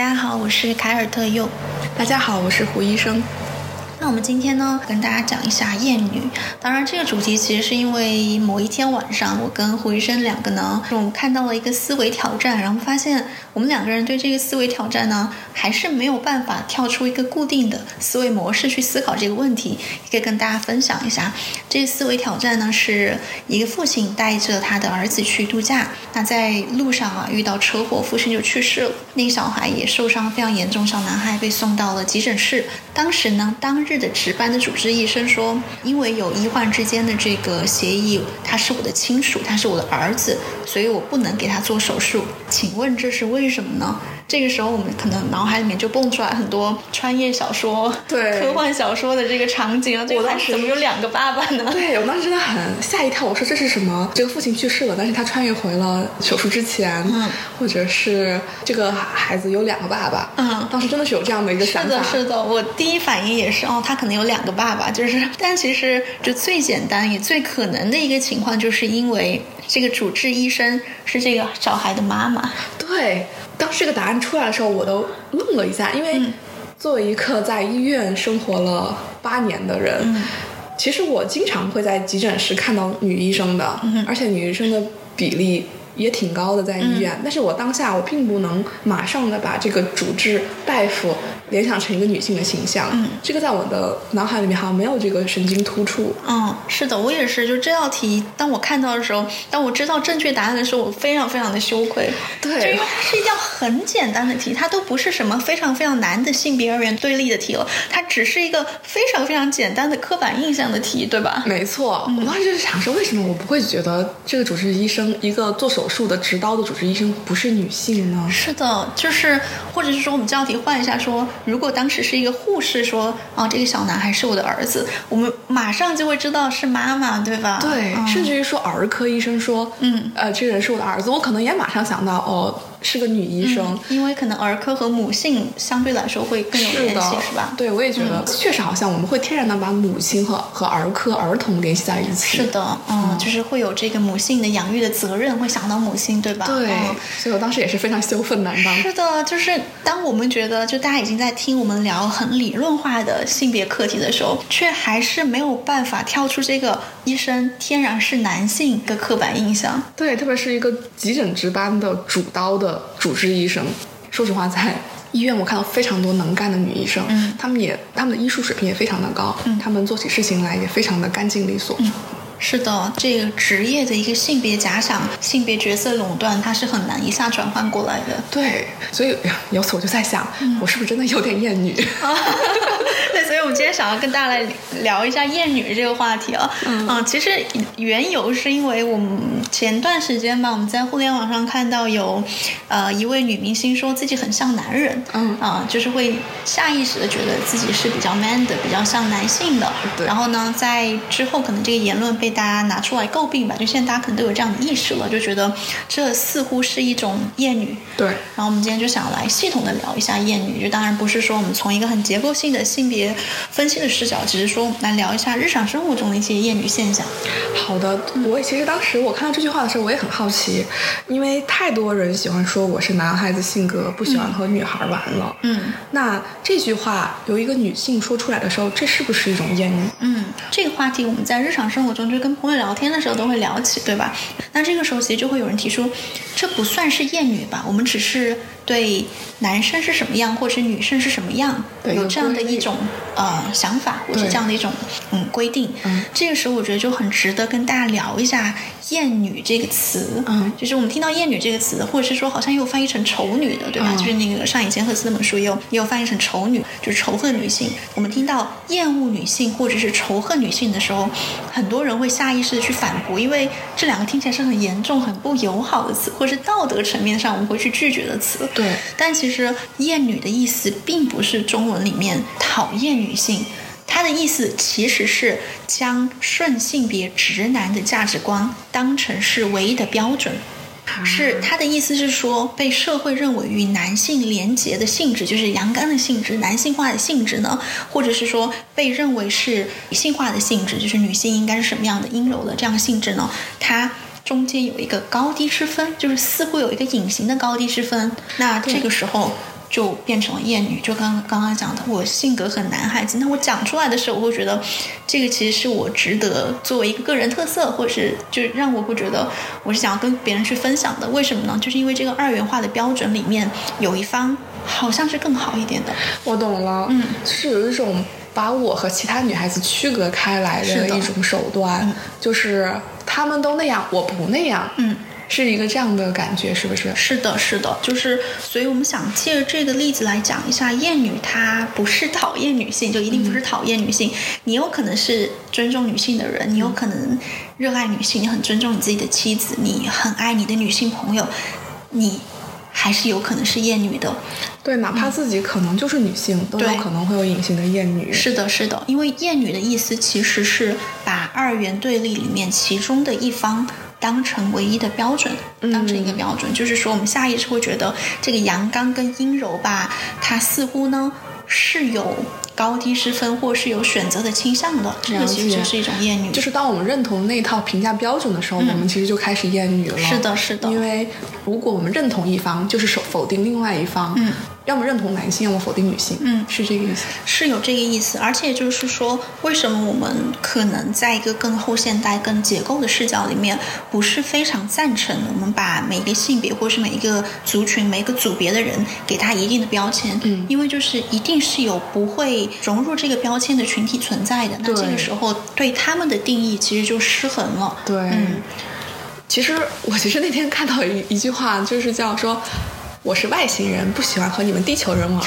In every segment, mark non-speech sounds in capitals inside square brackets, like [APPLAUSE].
大家好，我是凯尔特佑。大家好，我是胡医生。那我们今天呢，跟大家讲一下厌女。当然，这个主题其实是因为某一天晚上，我跟胡医生两个呢，我们看到了一个思维挑战，然后发现我们两个人对这个思维挑战呢，还是没有办法跳出一个固定的思维模式去思考这个问题。可以跟大家分享一下，这个思维挑战呢，是一个父亲带着他的儿子去度假，那在路上啊遇到车祸，父亲就去世了，那个小孩也受伤非常严重，小男孩被送到了急诊室。当时呢，当日的值班的主治医生说，因为有医患之间的这个协议，他是我的亲属，他是我的儿子，所以我不能给他做手术。请问这是为什么呢？这个时候我们可能脑海里面就蹦出来很多穿越小说、对科幻小说的这个场景啊。我当时怎么有两个爸爸呢？对我当时真的很吓一跳，我说这是什么？这个父亲去世了，但是他穿越回了手术之前，嗯或者是这个孩子有两个爸爸，嗯当时真的是有这样的一个想法，是的，是的，我第一反应也是哦，他可能有两个爸爸，就是，但其实就最简单也最可能的一个情况，就是因为这个主治医生是这个小孩的妈妈。对，当时这个答案出来的时候，我都愣了一下，因为嗯作为一个在医院生活了八年的人，嗯。其实我经常会在急诊室看到女医生的，嗯而且女医生的比例。也挺高的，在医院，嗯。但是我当下我并不能马上的把这个主治大夫联想成一个女性的形象，嗯这个在我的脑海里面好像没有这个神经突触，嗯，是的，我也是。就这道题，当我看到的时候，当我知道正确答案的时候，我非常非常的羞愧。对就因为它是一道很简单的题，它都不是什么非常非常难的性别二元对立的题了，它只是一个非常非常简单的刻板印象的题，对吧？没错，我当时就是想说，为什么我不会觉得这个主治医生，一个做手术的执刀的主治医生不是女性呢？是的，就是，或者是说，我们这道题换一下说，如果当时是一个护士说，啊，这个小男孩是我的儿子，我们马上就会知道是妈妈，对吧？对，嗯甚至于说儿科医生说，嗯，呃，这个人是我的儿子，我可能也马上想到，哦，是个女医生。因为可能儿科和母性相对来说会更有联系，是吧？嗯对，我也觉得，确实好像我们会天然的把母亲和和儿科儿童联系在一起。是的，嗯，就是会有这个母性的养育的责任，会想到母亲，对吧？对，嗯所以我当时也是非常羞愤难当。是的，就是当我们觉得就大家已经在听我们聊很理论化的性别课题的时候，却还是没有办法跳出这个医生天然是男性的刻板印象。对，特别是一个急诊值班的主刀的主治医生，说实话，在医院我看到非常多能干的女医生，嗯。她们也她们的医术水平也非常的高，嗯。她们做起事情来也非常的干净利索。是的，这个职业的一个性别假想、性别角色垄断，它是很难一下转换过来的。对，所以由此我就在想，我是不是真的有点厌女？[LAUGHS] 对，所以我们今天想要跟大家来聊一下厌女这个话题啊。嗯其实缘由是因为我们前段时间吧，我们在互联网上看到有呃一位女明星说自己很像男人，嗯啊、就是会下意识的觉得自己是比较 man 的，比较像男性的。对然后呢，在之后可能这个言论被大家拿出来诟病吧，就现在大家可能都有这样的意识了，就觉得这似乎是一种厌女。对，然后我们今天就想来系统的聊一下厌女，就当然不是说我们从一个很结构性的性别分析的视角，只是说来聊一下日常生活中的一些厌女现象。好的，我也其实当时我看到这句话的时候，我也很好奇，因为太多人喜欢说我是男孩子性格，不喜欢和女孩玩了。嗯那这句话由一个女性说出来的时候，这是不是一种厌女？嗯，这个话题我们在日常生活中就跟朋友聊天的时候都会聊起，对吧？那这个时候其实就会有人提出，这不算是厌女吧？我们只是对男生是什么样，或者是女生是什么样，有这样的一种呃想法，或者是这样的一种嗯规定。嗯这个时候我觉得就很值得跟大家聊一下“厌女”这个词。嗯就是我们听到“厌女”这个词，或者是说好像也有翻译成“丑女”的，对吧？嗯就是那个上野千鹤子那本书也有也有翻译成“丑女”，就是仇恨女性。我们听到厌恶女性或者是仇恨女性的时候，很多人会下意识的去反驳，因为这两个听起来是很严重、很不友好的词，或者是道德层面上我们会去拒绝的词。对但其实“厌女”的意思并不是中文里面讨厌女性。它的意思其实是将顺性别直男的价值观当成是唯一的标准，是他的意思是说，被社会认为与男性连结的性质，就是阳刚的性质、男性化的性质呢，或者是说被认为是女性化的性质，就是女性应该是什么样的阴柔的这样的性质呢？它中间有一个高低之分，就是似乎有一个隐形的高低之分。那这个时候。就变成了厌女。就刚刚刚讲的，我性格很男孩子，那我讲出来的时候，我会觉得这个其实是我值得作为一个个人特色，或者是就让我会觉得我是想要跟别人去分享的。为什么呢？就是因为这个二元化的标准里面有一方好像是更好一点的。我懂了，嗯，是有一种把我和其他女孩子区隔开来是的的一种手段，嗯就是他们都那样，我不那样，嗯。是一个这样的感觉，是不是？是的，是的，就是，所以我们想借着这个例子来讲一下，厌女她不是讨厌女性，就一定不是讨厌女性。你有可能是尊重女性的人，你有可能热爱女性，你很尊重你自己的妻子，你很爱你的女性朋友，你还是有可能是厌女的。对，哪怕自己可能就是女性，都有可能会有隐形的厌女。是的，是的，因为厌女的意思其实是把二元对立里面其中的一方当成唯一的标准，当成一个标准，就是说我们下意识会觉得这个阳刚跟阴柔吧，它似乎呢是有高低之分，或是有选择的倾向的，这个其实就是一种厌女。就是当我们认同那套评价标准的时候，我们其实就开始厌女了。是的，是的，因为如果我们认同一方，就是否否定另外一方。嗯，要么认同男性，要么否定女性。嗯是这个意思。是有这个意思，而且就是说，为什么我们可能在一个更后现代、更结构的视角里面，不是非常赞成我们把每一个性别或是每一个族群、每一个组别的人给他一定的标签？嗯因为就是一定是有不会融入这个标签的群体存在的，那这个时候对他们的定义其实就失衡了。对，嗯其实我其实那天看到一一句话，就是叫说。我是外星人，不喜欢和你们地球人玩，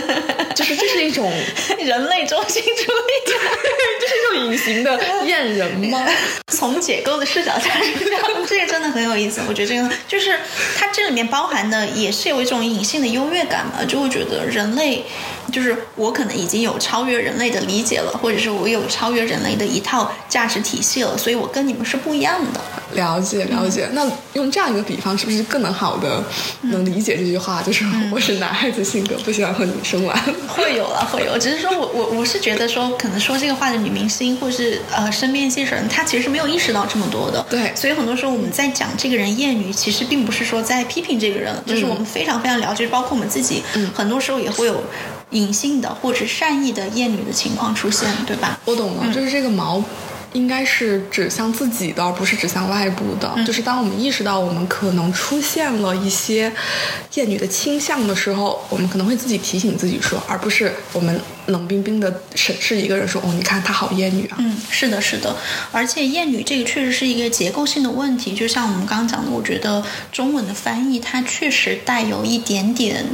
[LAUGHS] 就是这是一种，[LAUGHS] 人类中心主义。[LAUGHS] 这是一种隐形的厌人吗？从解构的视角下是这样，这个真的很有意思。我觉得这个就是它这里面包含的也是有一种隐性的优越感嘛，就会觉得人类就是我可能已经有超越人类的理解了，或者是我有超越人类的一套价值体系了，所以我跟你们是不一样的。了解了解，那用这样一个比方，是不是更能好的能理解这句话？就是我是男孩子性格，不喜欢和女生玩。会有了，[LAUGHS] 会有，只是说我我我是觉得说，可能说这个话的女明星，或是呃身边一些人，她其实是没有意识到这么多的。对所以很多时候我们在讲这个人厌女，其实并不是说在批评这个人，就是我们非常非常了解，包括我们自己，嗯很多时候也会有隐性的或者善意的厌女的情况出现，对吧？我懂了，就是这个毛。应该是指向自己的，而不是指向外部的。就是当我们意识到我们可能出现了一些厌女的倾向的时候，我们可能会自己提醒自己说，而不是我们冷冰冰的审视一个人说：“哦，你看他好厌女啊。嗯，是的，是的，而且厌女这个确实是一个结构性的问题，就像我们刚刚讲的，我觉得中文的翻译它确实带有一点点，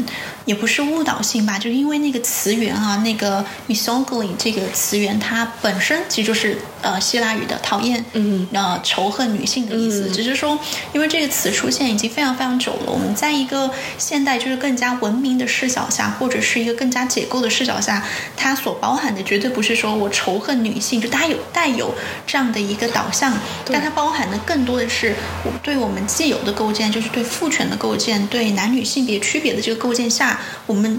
也不是误导性吧，就因为那个词源啊，那个 misogyny 这个词源，它本身其实就是呃希腊语的讨厌，嗯，呃仇恨女性的意思，嗯。只是说因为这个词出现已经非常非常久了，我们在一个现代就是更加文明的视角下，或者是一个更加解构的视角下，它所包含的绝对不是说我仇恨女性，就它有带有这样的一个导向，但它包含的更多的是我对我们既有的构建，就是对父权的构建，对男女性别区别的这个构建下，我们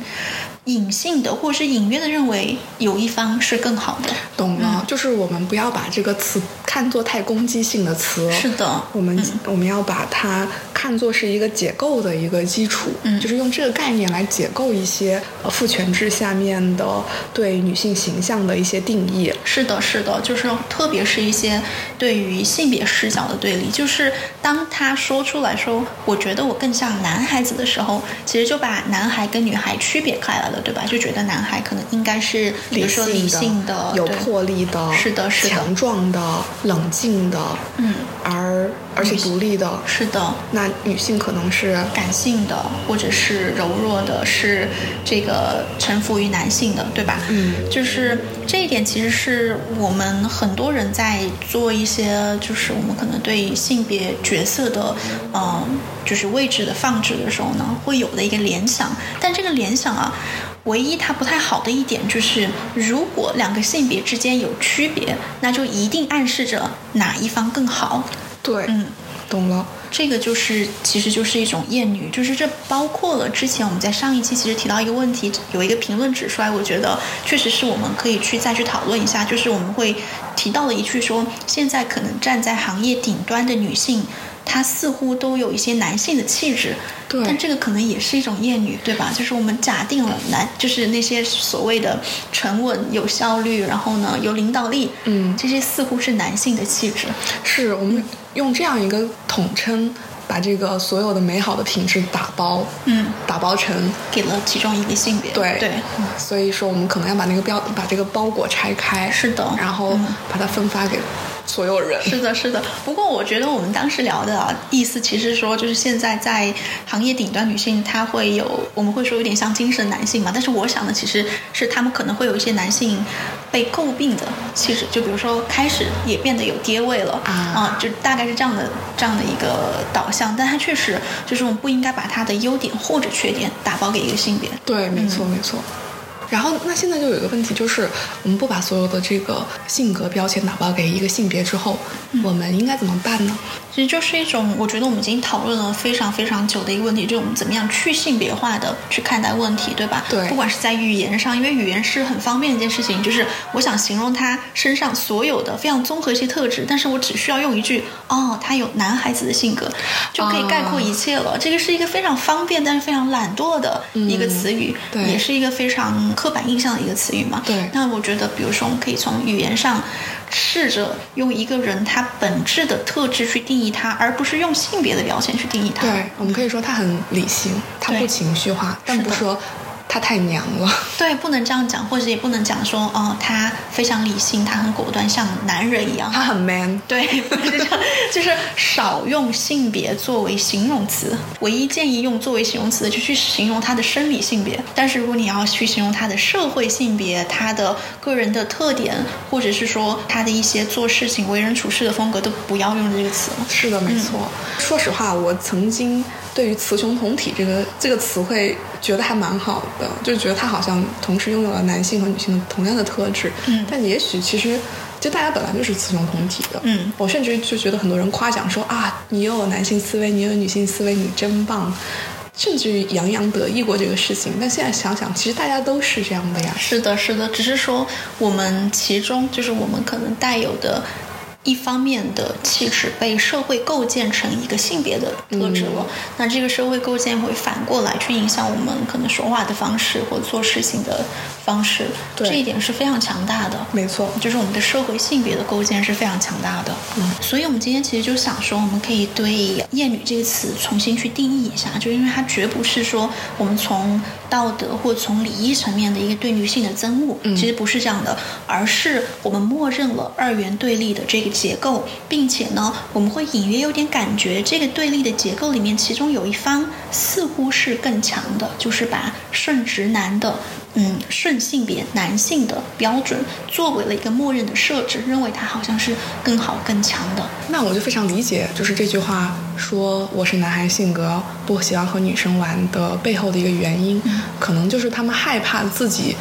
隐性的或者是隐约的认为有一方是更好的。懂了，就是我们不要把这个词看作太攻击性的词。是的，我们、我们要把它看作是一个解构的一个基础，嗯就是用这个概念来解构一些呃父权制下面的对女性形象的一些定义。是的，是的，就是特别是一些对于性别视角的对立，就是当他说出来说，我觉得我更像男孩子的时候，其实就把男孩跟女孩区别开来了，对吧？就觉得男孩可能应该是比如说理性的、有魄力的，是的是的强壮的、冷静的，嗯，而而且独立的。是的，那女性可能是感性的，或者是柔弱的，是这个臣服于男性的，对吧？嗯，就是这一点，其实是我们很多人在做一些，就是我们可能对性别角色的，嗯、就是位置的放置的时候呢，会有的一个联想。但这个联想啊，唯一它不太好的一点就是，如果两个性别之间有区别，那就一定暗示着哪一方更好。对，嗯。懂了。这个就是，其实就是一种厌女，就是这包括了之前我们在上一期其实提到一个问题，有一个评论指出来，我觉得确实是我们可以去再去讨论一下，就是我们会提到了一句说，现在可能站在行业顶端的女性。她似乎都有一些男性的气质。对但这个可能也是一种厌女，对吧？就是我们假定了男，就是那些所谓的沉稳、有效率，然后呢有领导力，嗯这些似乎是男性的气质。是我们用这样一个统称，把这个所有的美好的品质打包，嗯，打包成给了其中一个性别。对对，所以说我们可能要把那个标把这个包裹拆开，是的然后嗯把它分发给所有人。是的，是的。不过我觉得我们当时聊的啊意思，其实说就是现在在行业顶端女性，她会有我们会说有点像精神男性嘛。但是我想的其实是他们可能会有一些男性被诟病的气质，就比如说开始也变得有爹味了啊就大概是这样的这样的一个导向。但它确实就是我们不应该把它的优点或者缺点打包给一个性别。对，没错，没错。然后，那现在就有一个问题，就是我们不把所有的这个性格标签打包给一个性别之后，我们应该怎么办呢？其实就是一种，我觉得我们已经讨论了非常非常久的一个问题，就是我们怎么样去性别化的去看待问题，对吧？对不管是在语言上，因为语言是很方便的一件事情，就是我想形容他身上所有的非常综合一些特质，但是我只需要用一句“哦，他有男孩子的性格”，就可以概括一切了。这个是一个非常方便，但是非常懒惰的一个词语，对也是一个非常刻板印象的一个词语嘛。对那我觉得，比如说，我们可以从语言上试着用一个人他本质的特质去定义他，而不是用性别的标签去定义他。对，我们可以说他很理性，他对不情绪化，但不说他太娘了。对，不能这样讲，或者也不能讲说，哦，他非常理性，他很果断，像男人一样。他很 man。[LAUGHS] 对，不是这样，就是少用性别作为形容词。唯一建议用作为形容词的，就去形容他的生理性别。但是如果你要去形容他的社会性别、他的个人的特点，或者是说他的一些做事情、为人处事的风格，都不要用这个词了。是的，没错。说实话，我曾经对于“雌雄同体”这个这个词汇觉得还蛮好的，就觉得它好像同时拥有了男性和女性的同样的特质。嗯但也许其实。就大家本来就是雌雄同体的，嗯我甚至就觉得很多人夸奖说啊，你又有男性思维，你又有女性思维，你真棒，甚至于洋洋得意过这个事情。但现在想想，其实大家都是这样的呀。是的，是的，只是说我们其中就是我们可能带有的一方面的气质被社会构建成一个性别的特质了。那这个社会构建会反过来去影响我们可能说话的方式或做事情的方式，对。这一点是非常强大的。没错，就是我们的社会性别的构建是非常强大的，嗯，所以我们今天其实就想说，我们可以对“厌女”这个词重新去定义一下，就因为它绝不是说我们从道德或从礼仪层面的一个对女性的憎恶，嗯。其实不是这样的，而是我们默认了二元对立的这个结构，并且呢，我们会隐约有点感觉，这个对立的结构里面，其中有一方似乎是更强的，就是把顺直男的。嗯，顺性别男性的标准作为了一个默认的设置，认为它好像是更好更强的。那我就非常理解，就是这句话说我是男孩性格，不喜欢和女生玩的背后的一个原因，可能就是他们害怕自己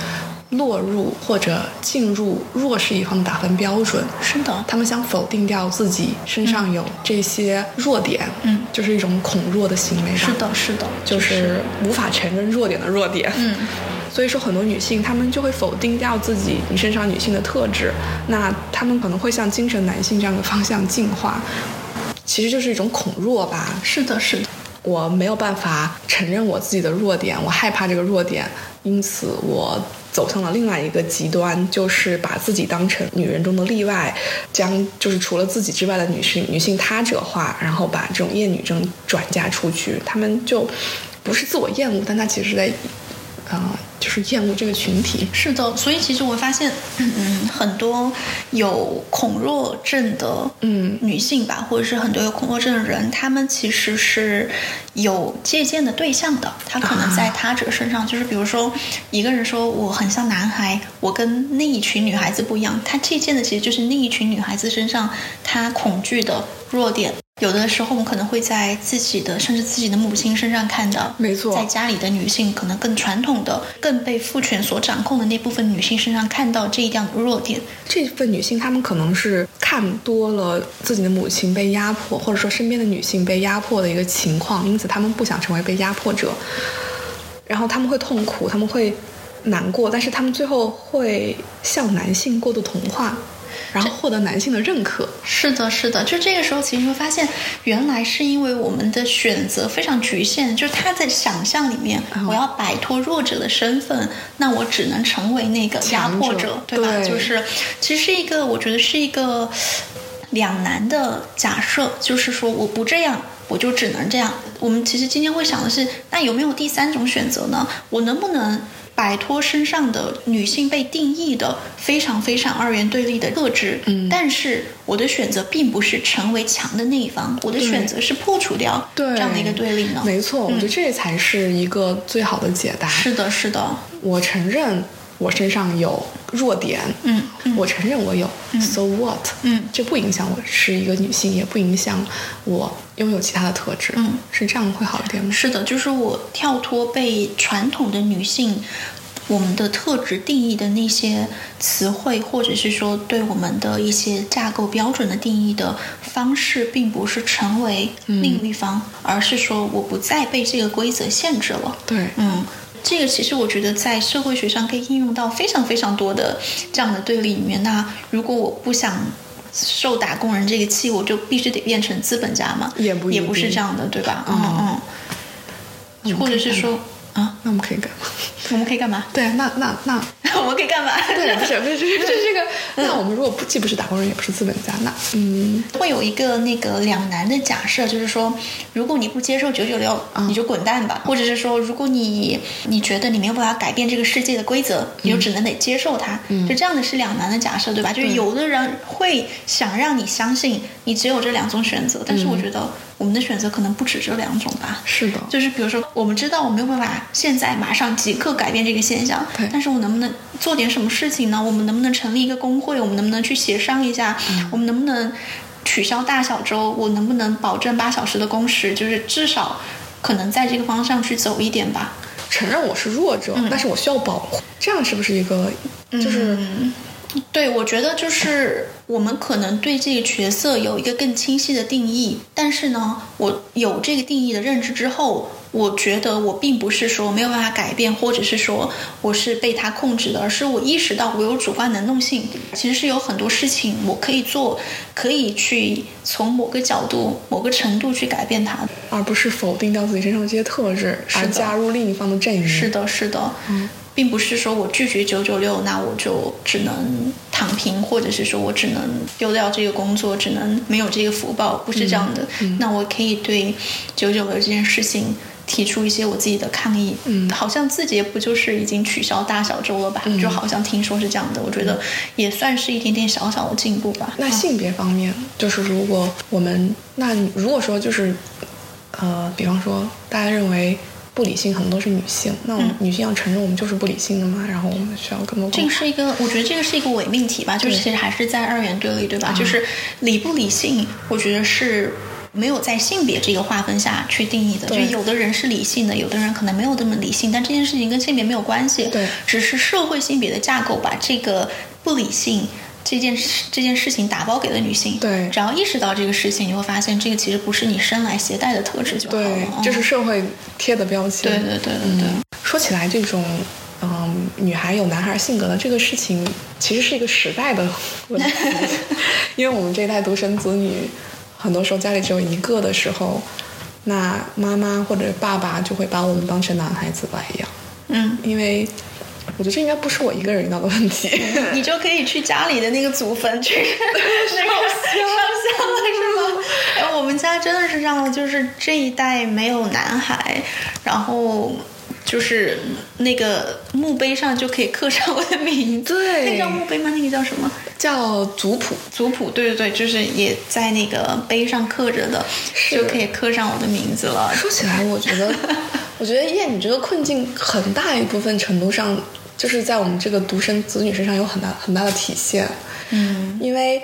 落入或者进入弱势一方的打分标准。是的，他们想否定掉自己身上有这些弱点，嗯，就是一种恐弱的行为吧。是的，是的，就是无法承认弱点的弱点。嗯，所以说很多女性她们就会否定掉自己你身上女性的特质，那她们可能会向精神男性这样的方向进化，其实就是一种恐弱吧。是的，是的，我没有办法承认我自己的弱点，我害怕这个弱点，因此我走向了另外一个极端，就是把自己当成女人中的例外，将就是除了自己之外的女性女性他者化，然后把这种厌女症转嫁出去，他们就不是自我厌恶，但他其实是在，啊，就是厌恶这个群体。是的。所以其实我发现，嗯，很多有恐弱症的嗯女性吧，或者是很多有恐弱症的人，他们其实是有借鉴的对象的。他可能在他者身上，就是比如说一个人说我很像男孩，我跟那一群女孩子不一样，他借鉴的其实就是那一群女孩子身上他恐惧的弱点。有的时候，我们可能会在自己的甚至自己的母亲身上看到，没错在家里的女性可能更传统的、更被父权所掌控的那部分女性身上看到这一样的弱点。这份女性，她们可能是看多了自己的母亲被压迫，或者说身边的女性被压迫的一个情况，因此她们不想成为被压迫者，然后她们会痛苦，她们会难过，但是他们最后会向男性过度同化。然后获得男性的认可。是的，是的，就这个时候，其实会发现，原来是因为我们的选择非常局限。就是他在想象里面，我要摆脱弱者的身份，那我只能成为那个压迫者，对吧？就是，其实是一个，我觉得是一个两难的假设。就是说，我不这样，我就只能这样。我们其实今天会想的是，那有没有第三种选择呢？我能不能？摆脱身上的女性被定义的非常非常二元对立的特质，嗯，但是我的选择并不是成为强的那一方，我的选择是破除掉这样的一个对立呢。没错，我觉得这才是一个最好的解答。是的，是的，我承认。我身上有弱点，嗯，我承认我有，so what？嗯，这不影响我是一个女性，也不影响我拥有其他的特质，嗯，是这样会好一点吗？是的，就是我跳脱被传统的女性我们的特质定义的那些词汇，或者是说对我们的一些架构标准的定义的方式，并不是成为另一方，而是说我不再被这个规则限制了。对，嗯。这个其实我觉得在社会学上可以应用到非常非常多的这样的对立里面。那如果我不想受打工人这个气，我就必须得变成资本家嘛？也不也不是这样的，对吧？嗯嗯，或者是说。啊，那我们可以干嘛？我们可以干嘛？对啊，那那那 [LAUGHS] 我们可以干嘛？对，不是不是就是这个。那我们如果不既不是打工人，也不是资本家，那嗯，会有一个那个两难的假设，就是说，如果你不接受九九六，你就滚蛋吧；或者是说，如果你你觉得你没有办法改变这个世界的规则，你就只能得接受它。就这样的是两难的假设，对吧？就是有的人会想让你相信你只有这两种选择，但是我觉得。我们的选择可能不止这两种吧。是的，就是比如说，我们知道我没有办法现在马上即刻改变这个现象，对。但是我能不能做点什么事情呢？我们能不能成立一个工会？我们能不能去协商一下？我们能不能取消大小周？我能不能保证八小时的工时？就是至少可能在这个方向去走一点吧。承认我是弱者，但是我需要保护，这样是不是一个就是？对，我觉得就是我们可能对这个角色有一个更清晰的定义，但是呢，我有这个定义的认知之后，我觉得我并不是说没有办法改变，或者是说我是被他控制的，而是我意识到我有主观能动性，其实是有很多事情我可以做，可以去从某个角度、某个程度去改变它，而不是否定掉自己身上的这些特质，而加入另一方的阵营。是的，是的，嗯。并不是说我拒绝九九六，那我就只能躺平，或者是说我只能丢掉这个工作，只能没有这个福报，不是这样的。那我可以对九九六这件事情提出一些我自己的抗议。嗯，好像字节不就是已经取消大小周了吧？就好像听说是这样的，我觉得也算是一点点小小的进步吧。那性别方面，就是如果我们那如果说就是呃，比方说大家认为。不理性很多都是女性，那我们女性要承认我们就是不理性的嘛？然后我们需要更多。这个是一个，我觉得这个是一个伪命题吧，就是其实还是在二元对立，对吧？就是理不理性，我觉得是没有在性别这个划分下去定义的。就有的人是理性的，有的人可能没有这么理性，但这件事情跟性别没有关系，对，只是社会性别的架构把这个不理性。这件事这件事情打包给了女性，对，只要意识到这个事情，你会发现这个其实不是你生来携带的特质就好了，对，这是社会贴的标签。对对对对对。说起来，这种嗯，女孩有男孩性格的这个事情，其实是一个时代的问题，[LAUGHS] 因为我们这一代独生子女，很多时候家里只有一个的时候，那妈妈或者爸爸就会把我们当成男孩子来养，嗯，因为。我觉得这应该不是我一个人遇到的问题，你就可以去家里的那个祖坟去 [LAUGHS] [LAUGHS] 上香了，是吗？[LAUGHS] 哎，我们家真的是这样的，就是这一代没有男孩，然后就是那个墓碑上就可以刻上我的名字，对，那叫墓碑吗？那个叫什么？叫族谱，族谱，对对对，就是也在那个碑上刻着的，就可以刻上我的名字了。说起来，我觉得，[LAUGHS] 我觉得燕你这个困境很大一部分程度上。就是在我们这个独生子女身上有很大很大的体现，嗯，因为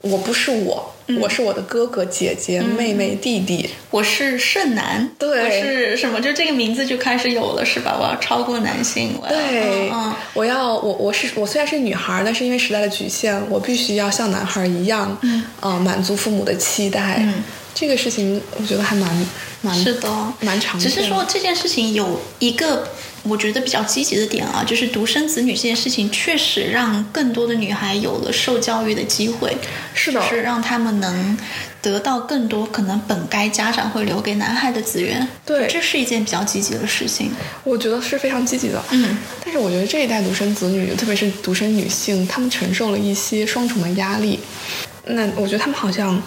我不是我，我是我的哥哥姐姐妹妹弟弟，我是剩男，对，我是什么？就这个名字就开始有了，是吧？我要超过男性，对，嗯，我要我我是我虽然是女孩，但是因为时代的局限，我必须要像男孩一样，嗯，啊，满足父母的期待，嗯，这个事情我觉得还蛮蛮是的，蛮常见。只是说这件事情有一个。我觉得比较积极的点啊，就是独生子女这件事情，确实让更多的女孩有了受教育的机会，是的，是让他们能得到更多可能本该家长会留给男孩的资源。对，这是一件比较积极的事情。我觉得是非常积极的。嗯，但是我觉得这一代独生子女，特别是独生女性，她们承受了一些双重的压力。那我觉得她们好像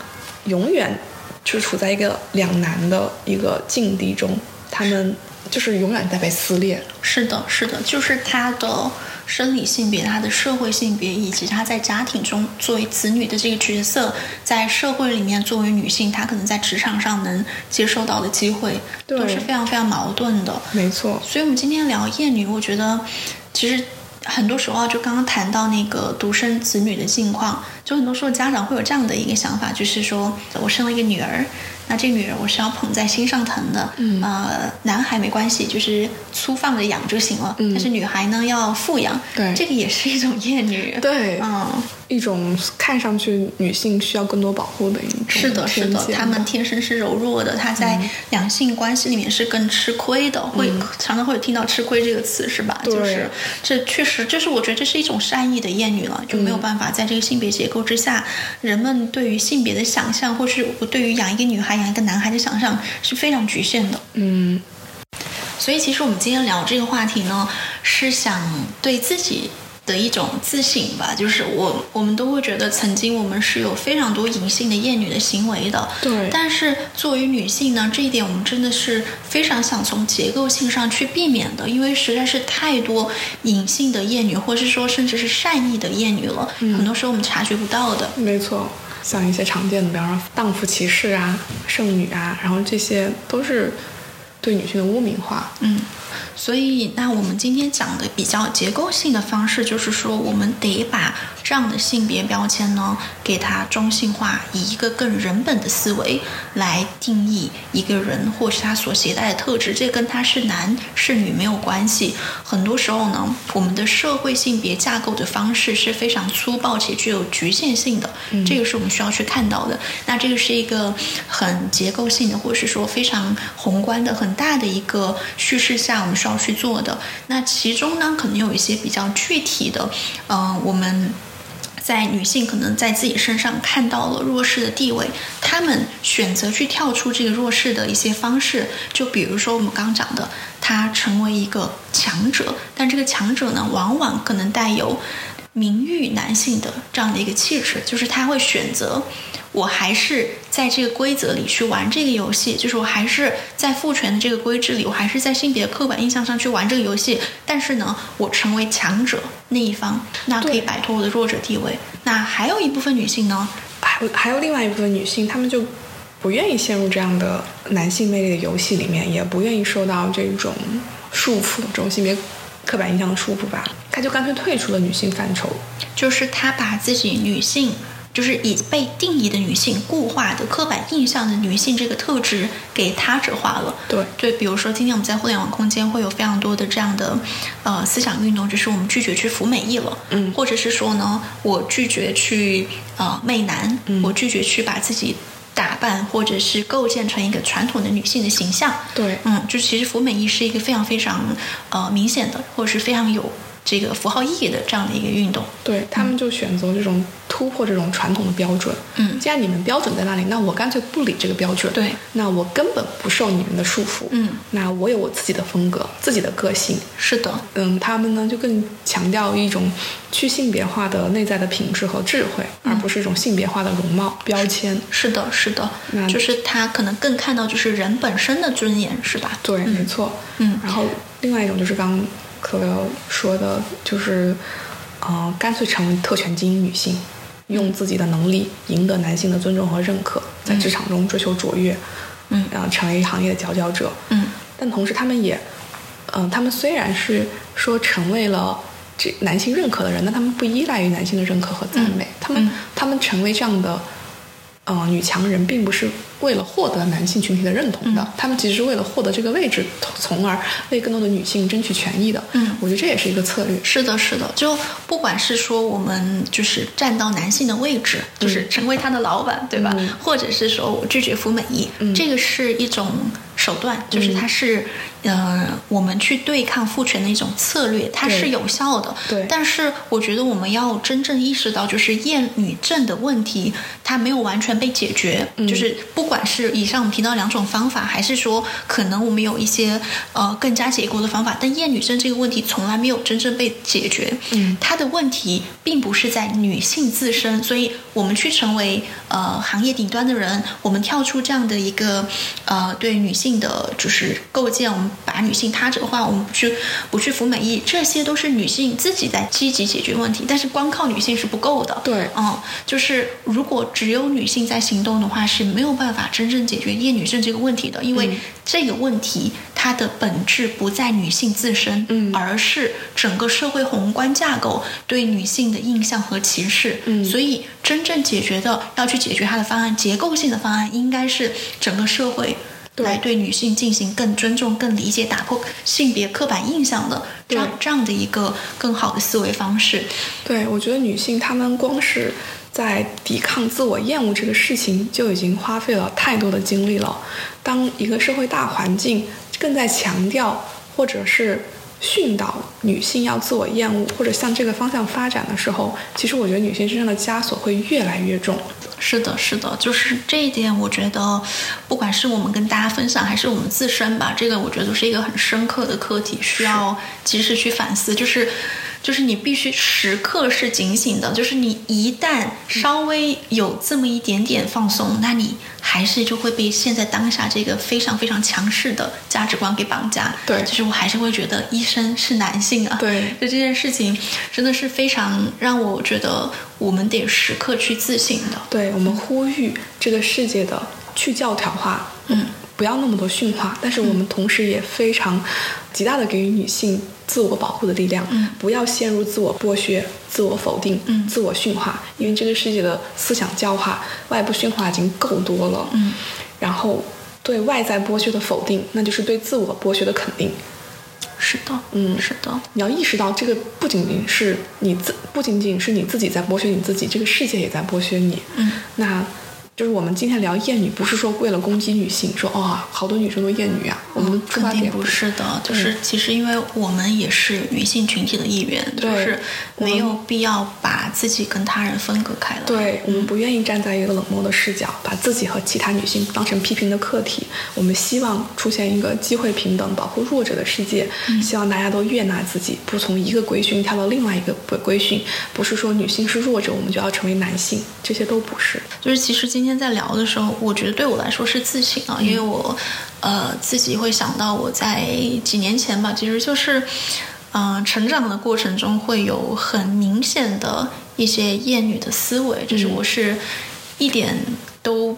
永远就处在一个两难的一个境地中，她们。就是永远在被撕裂。是的，是的，就是他的生理性别、他的社会性别，以及他在家庭中作为子女的这个角色，在社会里面作为女性，她可能在职场上能接受到的机会，都是非常非常矛盾的。没错。所以，我们今天聊厌女，我觉得其实很多时候啊，就刚刚谈到那个独生子女的境况，就很多时候家长会有这样的一个想法，就是说我生了一个女儿。那这个女人我是要捧在心上疼的，呃，男孩没关系，就是粗放的养就行了。但是女孩呢要富养，对，这个也是一种厌女。对，嗯。一种看上去女性需要更多保护的一种是的，是的，她们天生是柔弱的，她在两性关系里面是更吃亏的，会常常会有听到“吃亏”这个词，是吧？就是这确实，就是我觉得这是一种善意的厌女了，就没有办法在这个性别结构之下，人们对于性别的想象，或是对于养一个女孩、养一个男孩的想象是非常局限的。嗯，所以其实我们今天聊这个话题呢，是想对自己。的一种自省吧，就是我我们都会觉得曾经我们是有非常多隐性的厌女的行为的，对。但是作为女性呢，这一点我们真的是非常想从结构性上去避免的，因为实在是太多隐性的厌女，或是说甚至是善意的厌女了，很多时候我们察觉不到的。没错，像一些常见的，比方说荡妇歧视啊、剩女啊，然后这些都是对女性的污名化。嗯。所以，那我们今天讲的比较结构性的方式，就是说，我们得把这样的性别标签呢，给它中性化，以一个更人本的思维来定义一个人，或是他所携带的特质。这跟他是男是女没有关系。很多时候呢，我们的社会性别架构的方式是非常粗暴且具有局限性的。这个是我们需要去看到的。那这个是一个很结构性的，或是说非常宏观的、很大的一个叙事下，我们。需要去做的，那其中呢，可能有一些比较具体的，嗯，我们在女性可能在自己身上看到了弱势的地位，她们选择去跳出这个弱势的一些方式，就比如说我们刚讲的，她成为一个强者，但这个强者呢，往往可能带有名誉男性的这样的一个气质，就是他会选择。我还是在这个规则里去玩这个游戏，就是我还是在父权的这个规制里，我还是在性别刻板印象上去玩这个游戏。但是呢，我成为强者那一方，那可以摆脱我的弱者地位。那还有一部分女性呢，还有还有另外一部分女性，她们就不愿意陷入这样的男性魅力的游戏里面，也不愿意受到这种束缚，这种性别刻板印象的束缚吧。她就干脆退出了女性范畴，就是她把自己女性。就是以被定义的女性、固化的刻板印象的女性这个特质给他者化了。对对，比如说今天我们在互联网空间会有非常多的这样的呃思想运动，就是我们拒绝去服美役了，嗯，或者是说呢，我拒绝去呃媚男，我拒绝去把自己打扮或者是构建成一个传统的女性的形象。对，嗯，就其实服美役是一个非常非常呃明显的，或者是非常有。这个符号意义的这样的一个运动，对他们就选择这种突破这种传统的标准。嗯，既然你们标准在那里，那我干脆不理这个标准。对，那我根本不受你们的束缚。嗯，那我有我自己的风格，自己的个性。是的，嗯，他们呢就更强调一种去性别化的内在的品质和智慧，而不是一种性别化的容貌标签。是的，是的，那就是他可能更看到就是人本身的尊严，是吧？对，没错。嗯，然后另外一种就是刚。可说的就是，呃，干脆成为特权精英女性，用自己的能力赢得男性的尊重和认可，在职场中追求卓越，嗯，然后成为行业的佼佼者，嗯，但同时他们也，嗯，他们虽然是说成为了这男性认可的人，但他们不依赖于男性的认可和赞美，他们他们成为这样的。呃，女强人并不是为了获得男性群体的认同的，他们其实是为了获得这个位置，从而为更多的女性争取权益的。嗯，我觉得这也是一个策略。是的，是的，就不管是说我们就是站到男性的位置，就是成为他的老板，对吧？或者是说我拒绝服美役，这个是一种手段，就是它是呃，我们去对抗父权的一种策略，它是有效的。对。但是我觉得我们要真正意识到，就是厌女症的问题，它没有完全被解决。嗯。就是不管是以上我们提到两种方法，还是说可能我们有一些呃更加结构的方法，但厌女症这个问题从来没有真正被解决。嗯。它的问题并不是在女性自身，所以我们去成为呃行业顶端的人，我们跳出这样的一个呃对女性的就是构建，我们。把女性他者化，我们不去不去服美役，这些都是女性自己在积极解决问题。但是光靠女性是不够的。对，嗯，就是如果只有女性在行动的话，是没有办法真正解决厌女症这个问题的。因为这个问题它的本质不在女性自身，嗯，而是整个社会宏观架构对女性的印象和歧视。嗯，所以真正解决的要去解决它的方案，结构性的方案应该是整个社会。来对女性进行更尊重、更理解、打破性别刻板印象的这样这样的一个更好的思维方式。对，我觉得女性她们光是在抵抗自我厌恶这个事情就已经花费了太多的精力了。当一个社会大环境更在强调或者是训导女性要自我厌恶，或者向这个方向发展的时候，其实我觉得女性身上的枷锁会越来越重。是的，是的，就是这一点，我觉得，不管是我们跟大家分享，还是我们自身吧，这个我觉得都是一个很深刻的课题，需要及时去反思。就是。就是你必须时刻是警醒的，就是你一旦稍微有这么一点点放松，那你还是就会被现在当下这个非常非常强势的价值观给绑架。对，就是我还是会觉得医生是男性啊。对，就这件事情真的是非常让我觉得我们得时刻去自省的。对我们呼吁这个世界的去教条化，嗯，不要那么多驯化，但是我们同时也非常极大的给予女性。自我保护的力量，不要陷入自我剥削、自我否定、自我驯化，因为这个世界的思想教化、外部驯化已经够多了。嗯，然后对外在剥削的否定，那就是对自我剥削的肯定。是的，嗯，是的，你要意识到，这个不仅仅是你自，不仅仅是你自己在剥削你自己，这个世界也在剥削你。嗯，那。就是我们今天聊厌女，不是说为了攻击女性，说哦，好多女生都厌女啊。我们肯定不是的，就是其实因为我们也是女性群体的一员，就是没有必要把自己跟他人分隔开来。对我们不愿意站在一个冷漠的视角，把自己和其他女性当成批评的客体。我们希望出现一个机会平等、保护弱者的世界。希望大家都悦纳自己，不从一个规训跳到另外一个规规训。不是说女性是弱者，我们就要成为男性，这些都不是。就是其实今。今天在聊的时候，我觉得对我来说是自省啊，因为我，呃，自己会想到我在几年前吧，其实就是，嗯，成长的过程中会有很明显的一些厌女的思维，就是我是一点都。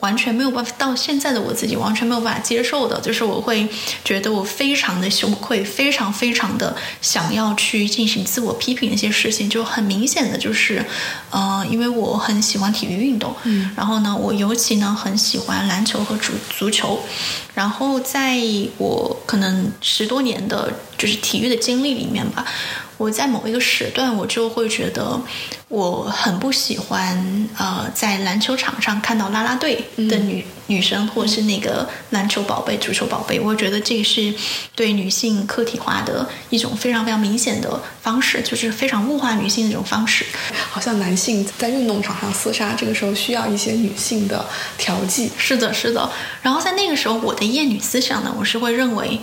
完全没有办法，到现在的我自己完全没有办法接受的，就是我会觉得我非常的羞愧，非常非常的想要去进行自我批评的一些事情，就很明显的就是，呃，因为我很喜欢体育运动，嗯，然后呢，我尤其呢很喜欢篮球和足足球，然后在我可能十多年的就是体育的经历里面吧。我在某一个时段，我就会觉得我很不喜欢，呃，在篮球场上看到啦啦队的女女生，或者是那个篮球宝贝、足球宝贝。我觉得这是对女性客体化的一种非常非常明显的方式，就是非常物化女性的一种方式。好像男性在运动场上厮杀，这个时候需要一些女性的调剂。是的，是的。然后在那个时候，我的厌女思想呢，我是会认为。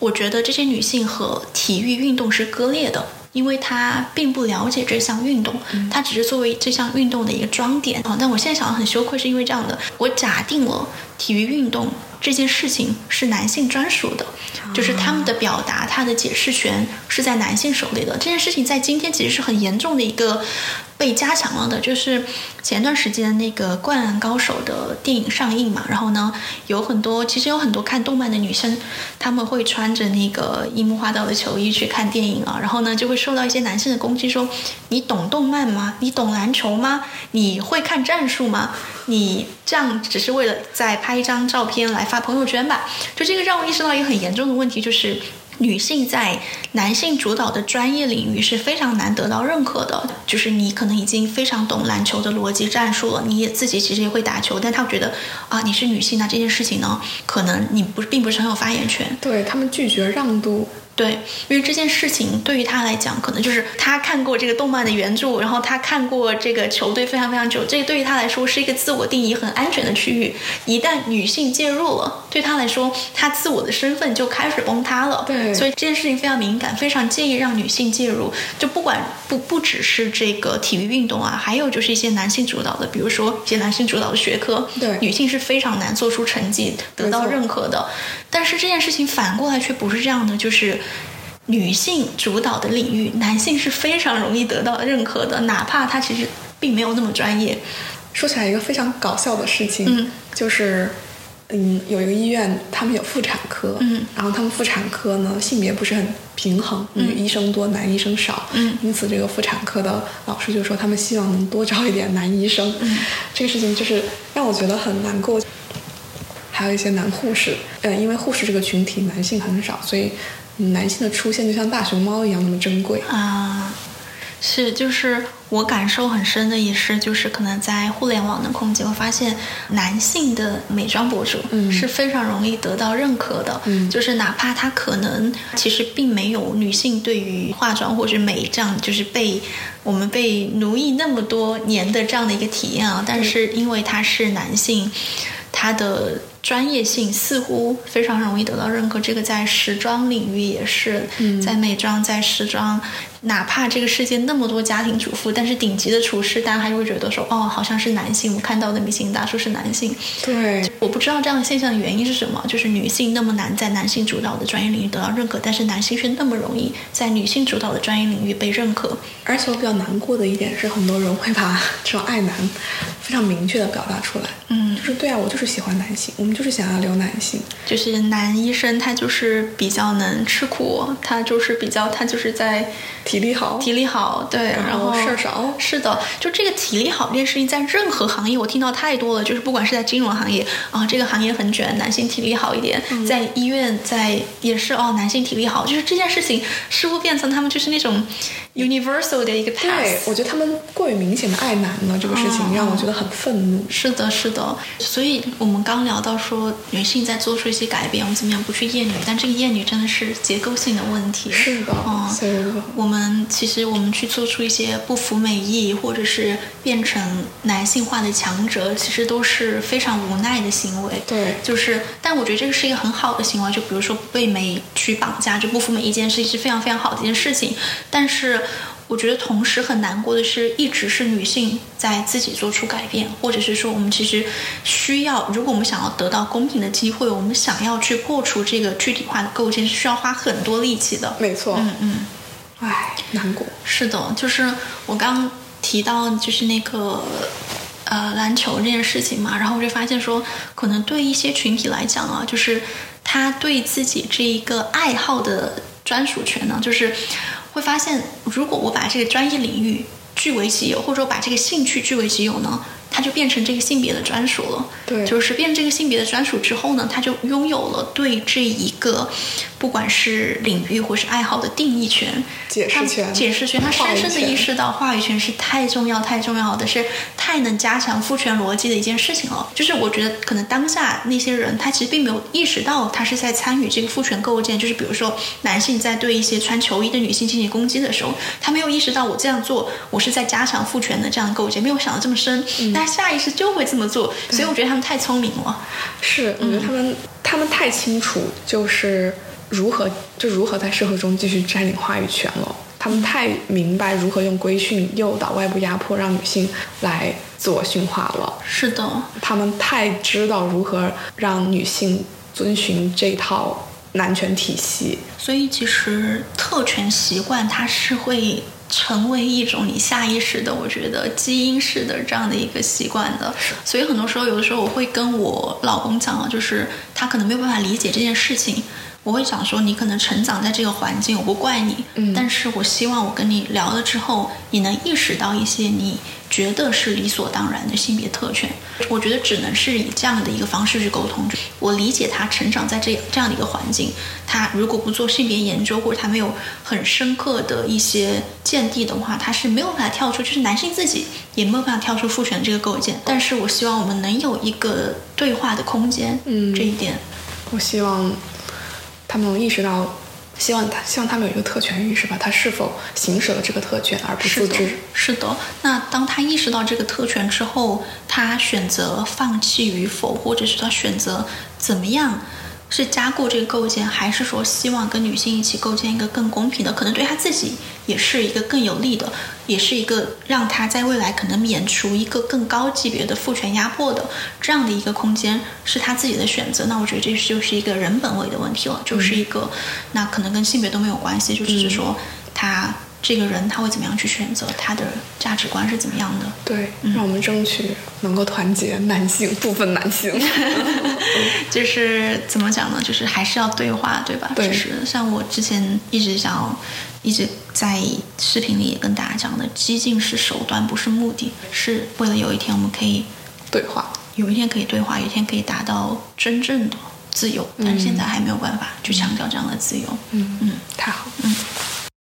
我觉得这些女性和体育运动是割裂的，因为她并不了解这项运动，她只是作为这项运动的一个装点啊。但我现在想很羞愧，是因为这样的，我假定了体育运动这件事情是男性专属的，就是他们的表达、他的解释权是在男性手里的。这件事情在今天其实是很严重的一个。被加强了的，就是前段时间那个《灌篮高手》的电影上映嘛，然后呢，有很多其实有很多看动漫的女生，他们会穿着那个樱木花道的球衣去看电影啊，然后呢就会受到一些男性的攻击，说你懂动漫吗？你懂篮球吗？你会看战术吗？你这样只是为了在拍拍一张照片来发朋友圈吧？就这个让我意识到一个很严重的问题，就是。女性在男性主导的专业领域是非常难得到认可的。就是你可能已经非常懂篮球的逻辑战术了，你也自己其实也会打球，但他觉得啊，你是女性，那这件事情呢，可能你不并不是很有发言权。对他们拒绝让渡。对，因为这件事情对于他来讲，可能就是他看过这个动漫的原著，然后他看过这个球队非常非常久，这个对于他来说是一个自我定义很安全的区域。一旦女性介入了，对他来说，他自我的身份就开始崩塌了。对，所以这件事情非常敏感，非常介意让女性介入。就不管不不只是这个体育运动啊，还有就是一些男性主导的，比如说一些男性主导的学科，对，女性是非常难做出成绩、得到认可的。但是这件事情反过来却不是这样的，就是。女性主导的领域，男性是非常容易得到认可的，哪怕他其实并没有那么专业。说起来一个非常搞笑的事情，嗯，就是嗯，有一个医院，他们有妇产科，嗯，然后他们妇产科呢性别不是很平衡，女医生多，男医生少，嗯，因此这个妇产科的老师就说他们希望能多招一点男医生，嗯，这个事情就是让我觉得很难过。还有一些男护士，呃，因为护士这个群体男性很少，所以。男性的出现就像大熊猫一样那么珍贵啊，是，就是我感受很深的也是，就是可能在互联网的空间，我发现男性的美妆博主是非常容易得到认可的，嗯，就是哪怕他可能其实并没有女性对于化妆或者美这样，就是被我们被奴役那么多年的这样的一个体验啊，但是因为他是男性，他的。专业性似乎非常容易得到认可，这个在时装领域也是，在美妆、在时装。哪怕这个世界那么多家庭主妇，但是顶级的厨师，大家还是会觉得说，哦，好像是男性。我看到的明星大叔是男性。对，我不知道这样的现象的原因是什么，就是女性那么难在男性主导的专业领域得到认可，但是男性却那么容易在女性主导的专业领域被认可。而且我比较难过的一点是，很多人会把这种爱男非常明确的表达出来。嗯，就是对啊，我就是喜欢男性，我们就是想要留男性。就是男医生他就是比较能吃苦，他就是比较他就是在。体力好，体力好，对，然后事儿少，是的，就这个体力好这件事情，在任何行业我听到太多了，就是不管是在金融行业啊，这个行业很卷，男性体力好一点，在医院在也是哦，男性体力好，就是这件事情似乎变成他们就是那种 universal 的一个 pass。对，我觉得他们过于明显的爱男了，这个事情让我觉得很愤怒。是的，是的，所以我们刚聊到说女性在做出一些改变，我们怎么样不去厌女？但这个厌女真的是结构性的问题。是的，嗯，我们。嗯，其实我们去做出一些不服美意，或者是变成男性化的强者，其实都是非常无奈的行为。对，就是，但我觉得这个是一个很好的行为。就比如说被美去绑架，就不服美意这件事情是非常非常好的一件事情。但是，我觉得同时很难过的是，一直是女性在自己做出改变，或者是说，我们其实需要，如果我们想要得到公平的机会，我们想要去破除这个具体化的构建，是需要花很多力气的。没错，嗯嗯。唉，难过。是的，就是我刚提到就是那个呃篮球这件事情嘛，然后我就发现说，可能对一些群体来讲啊，就是他对自己这一个爱好的专属权呢，就是会发现，如果我把这个专业领域据为己有，或者说把这个兴趣据为己有呢。他就变成这个性别的专属了，对，就是变成这个性别的专属之后呢，他就拥有了对这一个不管是领域或是爱好的定义权、解释权、解释权。他深深的意识到话语权是太重要、太重要的，是太能加强父权逻辑的一件事情了。就是我觉得可能当下那些人，他其实并没有意识到他是在参与这个父权构建。就是比如说男性在对一些穿球衣的女性进行攻击的时候，他没有意识到我这样做，我是在加强父权的这样的构建，没有想的这么深。他下意识就会这么做，所以我觉得他们太聪明了。是，我觉得他们他们太清楚，就是如何就如何在社会中继续占领话语权了。他们太明白如何用规训、诱导、外部压迫，让女性来自我驯化了。是的，他们太知道如何让女性遵循这套男权体系。所以，其实特权习惯它是会。成为一种你下意识的，我觉得基因式的这样的一个习惯的，所以很多时候，有的时候我会跟我老公讲啊，就是他可能没有办法理解这件事情，我会想说，你可能成长在这个环境，我不怪你，嗯。但是我希望我跟你聊了之后，你能意识到一些你觉得是理所当然的性别特权。我觉得只能是以这样的一个方式去沟通。我理解他成长在这这样的一个环境，他如果不做性别研究，或者他没有很深刻的一些见地的话，他是没有办法跳出，就是男性自己也没有办法跳出父权这个构建。但是我希望我们能有一个对话的空间，嗯这一点。我希望他们能意识到，希望他希望他们有一个特权意识吧，他是否行使了这个特权而不自知。，是的。那当他意识到这个特权之后，他选择放弃与否，或者是他选择怎么样，是加固这个构建，还是说希望跟女性一起构建一个更公平的，可能对她自己也是一个更有利的，也是一个让她在未来可能免除一个更高级别的父权压迫的这样的一个空间，是她自己的选择。那我觉得这就是一个人本位的问题了，就是一个、那可能跟性别都没有关系，就只是说他。这个人他会怎么样去选择，他的价值观是怎么样的？对，嗯让我们争取能够团结男性部分男性。[LAUGHS] 就是怎么讲呢？就是还是要对话，对吧？对就是像我之前一直想要，一直在视频里也跟大家讲的，激进是手段，不是目的，是为了有一天我们可以，对话，有一天可以对话，有一天可以达到真正的自由。但是现在还没有办法去强调这样的自由。嗯嗯太好。嗯。